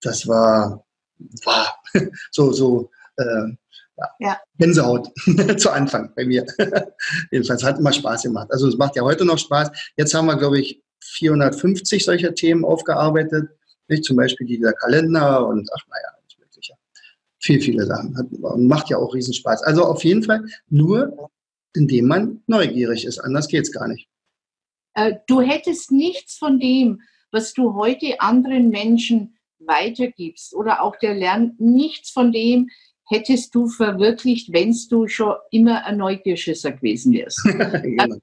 das war, war so, so, äh, ja. Gänsehaut zu Anfang bei mir. Jedenfalls hat immer Spaß gemacht. Also es macht ja heute noch Spaß. Jetzt haben wir, glaube ich, 450 solcher Themen aufgearbeitet. Nicht? Zum Beispiel dieser Kalender und ach naja, viel, viele Sachen. Hat, und macht ja auch Riesenspaß. Also auf jeden Fall nur, indem man neugierig ist. Anders geht es gar nicht. Äh, du hättest nichts von dem, was du heute anderen Menschen weitergibst oder auch der lernt nichts von dem hättest du verwirklicht, wenn du schon immer ein Neugierschisser gewesen wärst. genau du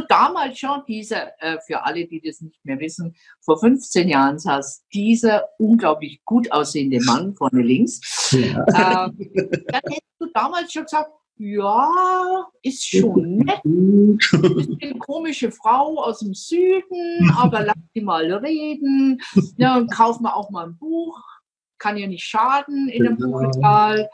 damals schon dieser, äh, für alle, die das nicht mehr wissen, vor 15 Jahren saß dieser unglaublich gut aussehende Mann vorne links, ja. äh, dann hättest du damals schon gesagt, ja, ist schon nett. Ist eine komische Frau aus dem Süden, aber lass die mal reden. Ja, und kauf mal auch mal ein Buch. Kann ja nicht schaden in einem genau. Buchregal.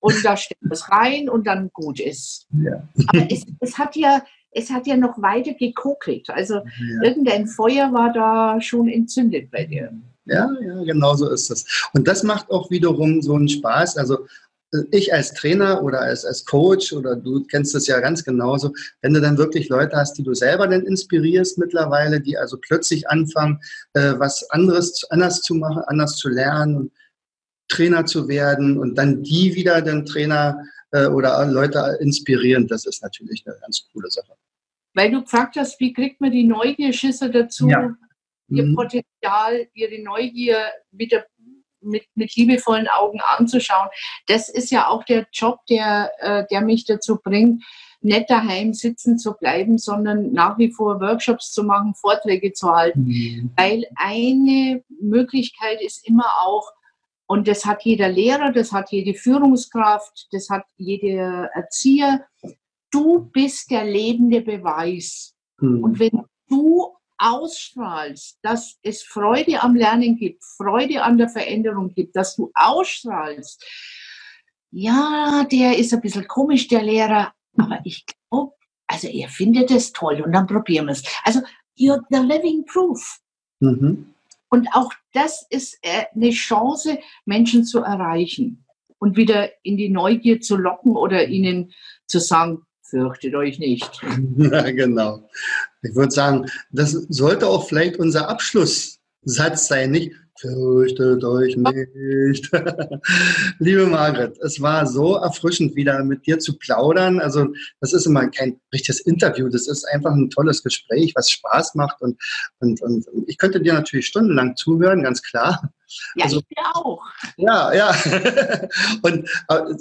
Und da steht was rein und dann gut ist. Ja. Aber es, es hat ja es hat ja noch weiter gekokelt. Also ja. irgendein Feuer war da schon entzündet bei dir. Ja, ja, genau so ist es. Und das macht auch wiederum so einen Spaß. Also äh, ich als Trainer oder als, als Coach oder du kennst das ja ganz genauso, wenn du dann wirklich Leute hast, die du selber dann inspirierst mittlerweile, die also plötzlich anfangen, äh, was anderes anders zu machen, anders zu lernen, Trainer zu werden und dann die wieder den Trainer äh, oder Leute inspirieren, das ist natürlich eine ganz coole Sache. Weil du gefragt hast, wie kriegt man die Neugierschisser dazu, ja. ihr mhm. Potenzial, ihre Neugier wieder mit, mit liebevollen Augen anzuschauen. Das ist ja auch der Job, der, äh, der mich dazu bringt, nicht daheim sitzen zu bleiben, sondern nach wie vor Workshops zu machen, Vorträge zu halten. Mhm. Weil eine Möglichkeit ist immer auch, und das hat jeder Lehrer, das hat jede Führungskraft, das hat jeder Erzieher, du bist der lebende Beweis. Mhm. Und wenn du ausstrahlst, dass es Freude am Lernen gibt, Freude an der Veränderung gibt, dass du ausstrahlst, ja, der ist ein bisschen komisch, der Lehrer, aber ich glaube, also er findet es toll und dann probieren wir es. Also, you're the living proof. Mhm. Und auch das ist äh, eine Chance, Menschen zu erreichen und wieder in die Neugier zu locken oder ihnen zu sagen, fürchtet euch nicht. Ja, genau. Ich würde sagen, das sollte auch vielleicht unser Abschlusssatz sein, nicht? Fürchtet euch nicht. Liebe Margret, es war so erfrischend, wieder mit dir zu plaudern. Also, das ist immer kein richtiges Interview, das ist einfach ein tolles Gespräch, was Spaß macht. Und, und, und ich könnte dir natürlich stundenlang zuhören, ganz klar. Ja, also, ich auch. Ja, ja. und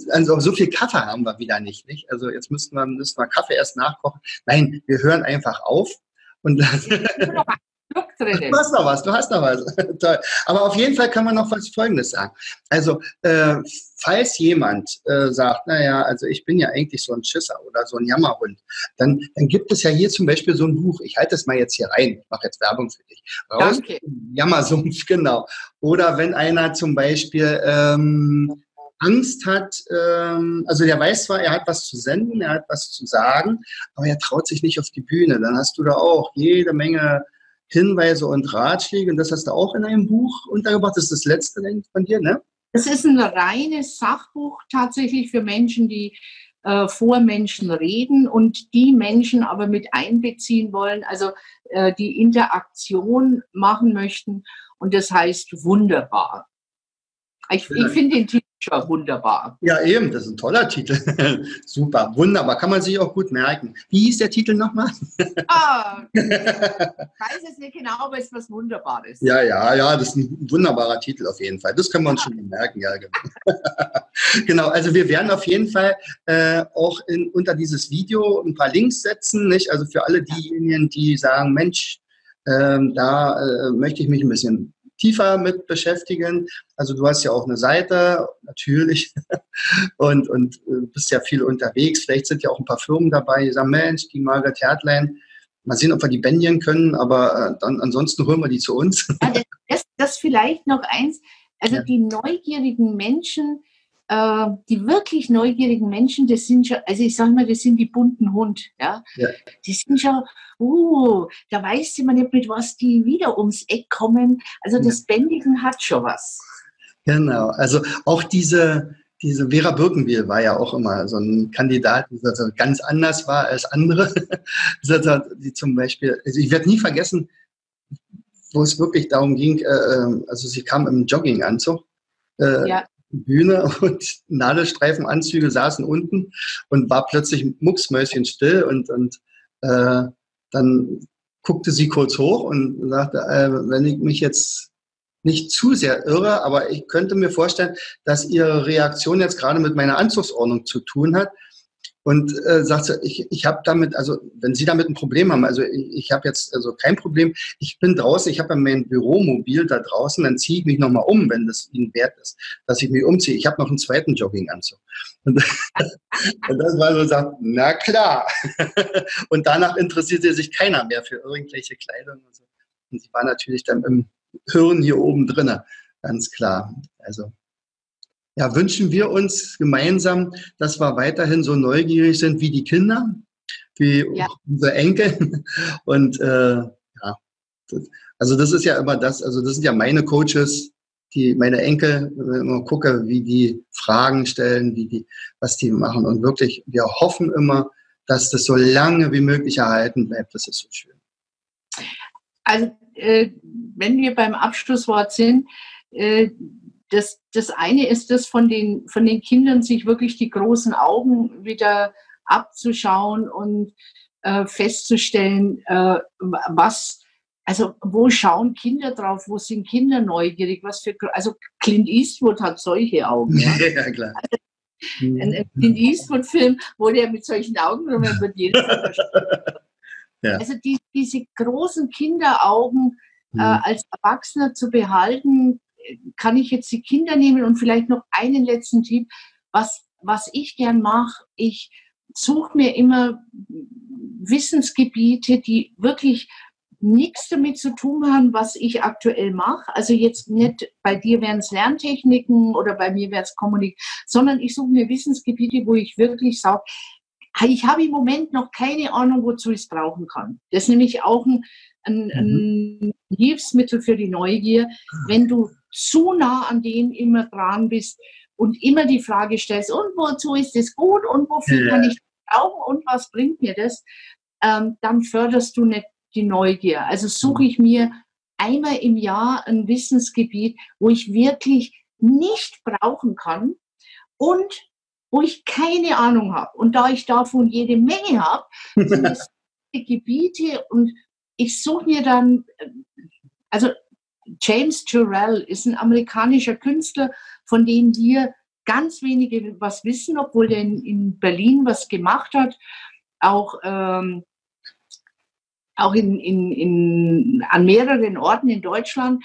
also so viel Kaffee haben wir wieder nicht, nicht? Also jetzt müssten wir, müssten wir Kaffee erst nachkochen. Nein, wir hören einfach auf. Und drin. Du hast noch was, du hast noch was. Toll. Aber auf jeden Fall kann man noch was Folgendes sagen. Also, äh, falls jemand äh, sagt, naja, also ich bin ja eigentlich so ein Schisser oder so ein Jammerhund, dann, dann gibt es ja hier zum Beispiel so ein Buch. Ich halte das mal jetzt hier rein. Ich mache jetzt Werbung für dich. Raus. Danke. Jammersumpf, genau. Oder wenn einer zum Beispiel ähm, Angst hat, ähm, also der weiß zwar, er hat was zu senden, er hat was zu sagen, aber er traut sich nicht auf die Bühne. Dann hast du da auch jede Menge Hinweise und Ratschläge. Und das hast du auch in einem Buch untergebracht. Das ist das letzte von dir, ne? Das ist ein reines Sachbuch tatsächlich für Menschen, die äh, vor Menschen reden und die Menschen aber mit einbeziehen wollen, also äh, die Interaktion machen möchten. Und das heißt wunderbar. Ich, ich finde den Titel schon wunderbar. Ja, eben, das ist ein toller Titel. Super, wunderbar, kann man sich auch gut merken. Wie hieß der Titel nochmal? ah, ich weiß es nicht genau, aber es ist was Wunderbares. Ja, ja, ja, das ist ein wunderbarer Titel auf jeden Fall. Das können wir uns schon merken, ja, genau. genau, also wir werden auf jeden Fall äh, auch in, unter dieses Video ein paar Links setzen, nicht? Also für alle diejenigen, die sagen, Mensch, ähm, da äh, möchte ich mich ein bisschen tiefer mit beschäftigen. Also du hast ja auch eine Seite, natürlich, und, und äh, bist ja viel unterwegs. Vielleicht sind ja auch ein paar Firmen dabei, die sagen, Mensch, die Margaret Hertlein, mal sehen, ob wir die bändigen können, aber äh, dann ansonsten holen wir die zu uns. das, das vielleicht noch eins. Also ja. die neugierigen Menschen, äh, die wirklich neugierigen Menschen, das sind schon, also ich sage mal, das sind die bunten Hund, ja. ja. Die sind schon, uh, da weiß man nicht, mit was die wieder ums Eck kommen. Also das Bändigen hat schon was. Genau, also auch diese, diese Vera Birkenbiel war ja auch immer so ein Kandidat, der so ganz anders war als andere. die zum Beispiel, also ich werde nie vergessen, wo es wirklich darum ging, äh, ähm, also sie kam im Jogginganzug. Äh, ja. Bühne und Nadelstreifenanzüge saßen unten und war plötzlich mucksmäuschen still und, und äh, dann guckte sie kurz hoch und sagte, äh, wenn ich mich jetzt nicht zu sehr irre, aber ich könnte mir vorstellen, dass ihre Reaktion jetzt gerade mit meiner Anzugsordnung zu tun hat und äh, sagte, ich, ich habe damit, also wenn Sie damit ein Problem haben, also ich, ich habe jetzt also kein Problem, ich bin draußen, ich habe mein Büromobil da draußen, dann ziehe ich mich nochmal um, wenn das Ihnen wert ist, dass ich mich umziehe. Ich habe noch einen zweiten Jogginganzug. Und, und das war so, sagt, na klar. und danach interessierte sich keiner mehr für irgendwelche Kleidung und so. Und sie war natürlich dann im Hirn hier oben drinne, ganz klar. Also ja, wünschen wir uns gemeinsam, dass wir weiterhin so neugierig sind wie die Kinder, wie ja. unsere Enkel. Und äh, ja, also das ist ja immer das, also das sind ja meine Coaches, die meine Enkel, immer gucke, wie die Fragen stellen, wie die, was die machen. Und wirklich, wir hoffen immer, dass das so lange wie möglich erhalten bleibt. Das ist so schön. Also, äh, wenn wir beim Abschlusswort sind, äh, das, das eine ist das von den, von den Kindern, sich wirklich die großen Augen wieder abzuschauen und äh, festzustellen, äh, was, also wo schauen Kinder drauf, wo sind Kinder neugierig, was für, also Clint Eastwood hat solche Augen. Ja, ja klar. Also, ein, ein Clint Eastwood-Film, wo der mit solchen Augen rum wird jedes ja. Also die, diese großen Kinderaugen äh, mhm. als Erwachsener zu behalten, kann ich jetzt die Kinder nehmen und vielleicht noch einen letzten Tipp, was, was ich gern mache, ich suche mir immer Wissensgebiete, die wirklich nichts damit zu tun haben, was ich aktuell mache. Also jetzt nicht, bei dir wären es Lerntechniken oder bei mir wäre es Kommunik, sondern ich suche mir Wissensgebiete, wo ich wirklich sage, ich habe im Moment noch keine Ahnung, wozu ich es brauchen kann. Das ist nämlich auch ein, ein, ein mhm. Hilfsmittel für die Neugier. Wenn du zu nah an dem immer dran bist und immer die Frage stellst, und wozu ist es gut und wofür ja. kann ich brauchen und was bringt mir das, ähm, dann förderst du nicht die Neugier. Also suche ich mir einmal im Jahr ein Wissensgebiet, wo ich wirklich nicht brauchen kann und wo ich keine Ahnung habe. Und da ich davon jede Menge habe, sind es Gebiete und ich suche mir dann, also James Turrell ist ein amerikanischer Künstler, von dem wir ganz wenige was wissen, obwohl der in, in Berlin was gemacht hat, auch, ähm, auch in, in, in, an mehreren Orten in Deutschland.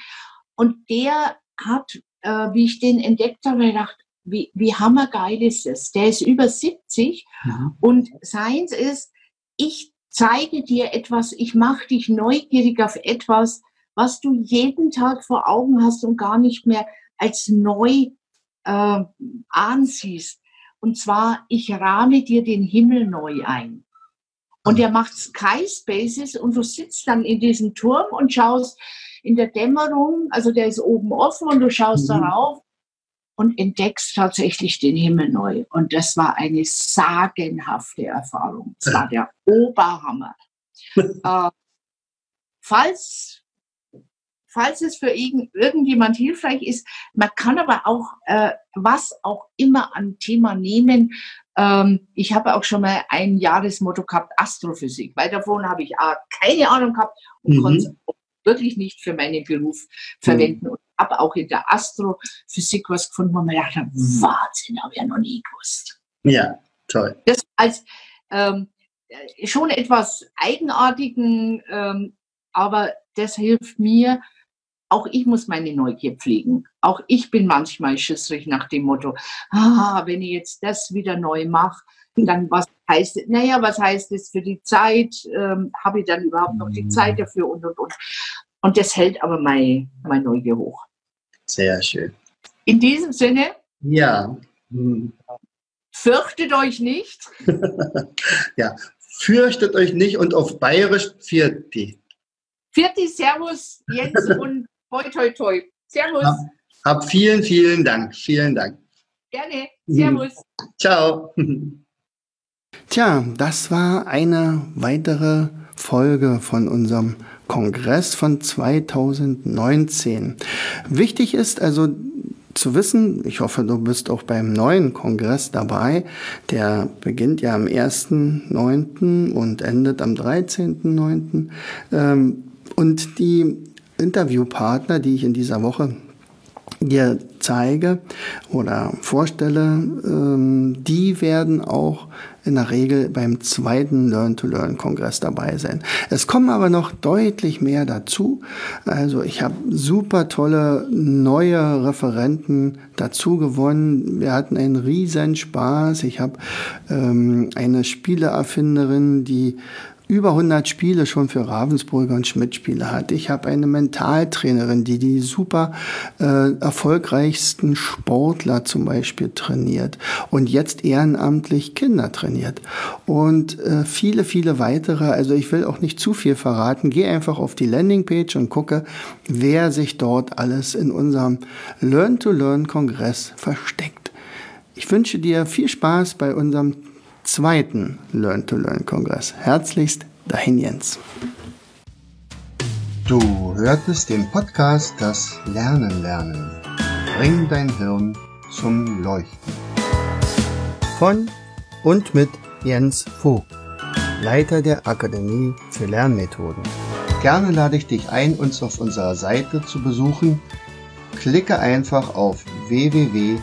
Und der hat, äh, wie ich den entdeckt habe, gedacht, wie, wie hammergeil ist es. Der ist über 70 mhm. und seins ist, ich zeige dir etwas, ich mache dich neugierig auf etwas, was du jeden Tag vor Augen hast und gar nicht mehr als neu äh, ansiehst. Und zwar, ich rahme dir den Himmel neu ein. Und er macht Sky Spaces und du sitzt dann in diesem Turm und schaust in der Dämmerung, also der ist oben offen und du schaust mhm. darauf und entdeckst tatsächlich den Himmel neu. Und das war eine sagenhafte Erfahrung. Es war der Oberhammer. äh, falls, falls es für irgendjemand hilfreich ist, man kann aber auch äh, was auch immer an Thema nehmen. Ähm, ich habe auch schon mal ein Jahresmotto gehabt, Astrophysik, weil davon habe ich auch keine Ahnung gehabt und mhm. konnte es wirklich nicht für meinen Beruf verwenden. Mhm. Und habe auch in der Astrophysik was gefunden, wo man dachte, Wahnsinn, habe ich ja noch nie gewusst. Ja, toll. Das als ähm, schon etwas eigenartigen, ähm, aber das hilft mir. Auch ich muss meine Neugier pflegen. Auch ich bin manchmal schissrig nach dem Motto, ah, wenn ich jetzt das wieder neu mache, dann was heißt, naja, was heißt das für die Zeit? Ähm, Habe ich dann überhaupt noch die Zeit dafür und und und. Und das hält aber mein, mein Neugier hoch. Sehr schön. In diesem Sinne. Ja. Hm. Fürchtet euch nicht. ja, fürchtet euch nicht und auf Bayerisch Vierti. Vierti, Servus, Jens und toi toi toi. Servus. Hab, hab vielen, vielen Dank. Vielen Dank. Gerne. Servus. Ciao. Tja, das war eine weitere Folge von unserem Kongress von 2019. Wichtig ist also zu wissen, ich hoffe, du bist auch beim neuen Kongress dabei. Der beginnt ja am 1.9. und endet am 13.9. Ähm, und die Interviewpartner, die ich in dieser Woche dir zeige oder vorstelle, ähm, die werden auch in der Regel beim zweiten Learn-to-Learn-Kongress dabei sein. Es kommen aber noch deutlich mehr dazu. Also ich habe super tolle neue Referenten dazu gewonnen. Wir hatten einen riesen Spaß. Ich habe ähm, eine Spieleerfinderin, die über 100 Spiele schon für Ravensburger und Schmidt-Spiele hat. Ich habe eine Mentaltrainerin, die die super äh, erfolgreichsten Sportler zum Beispiel trainiert und jetzt ehrenamtlich Kinder trainiert. Und äh, viele, viele weitere. Also ich will auch nicht zu viel verraten. Geh einfach auf die Landingpage und gucke, wer sich dort alles in unserem Learn-to-Learn-Kongress versteckt. Ich wünsche dir viel Spaß bei unserem zweiten Learn-to-Learn-Kongress. Herzlichst, dahin Jens. Du hörtest den Podcast Das Lernen lernen. Bring dein Hirn zum Leuchten. Von und mit Jens Vogt, Leiter der Akademie für Lernmethoden. Gerne lade ich dich ein, uns auf unserer Seite zu besuchen. Klicke einfach auf www.afl-jv.de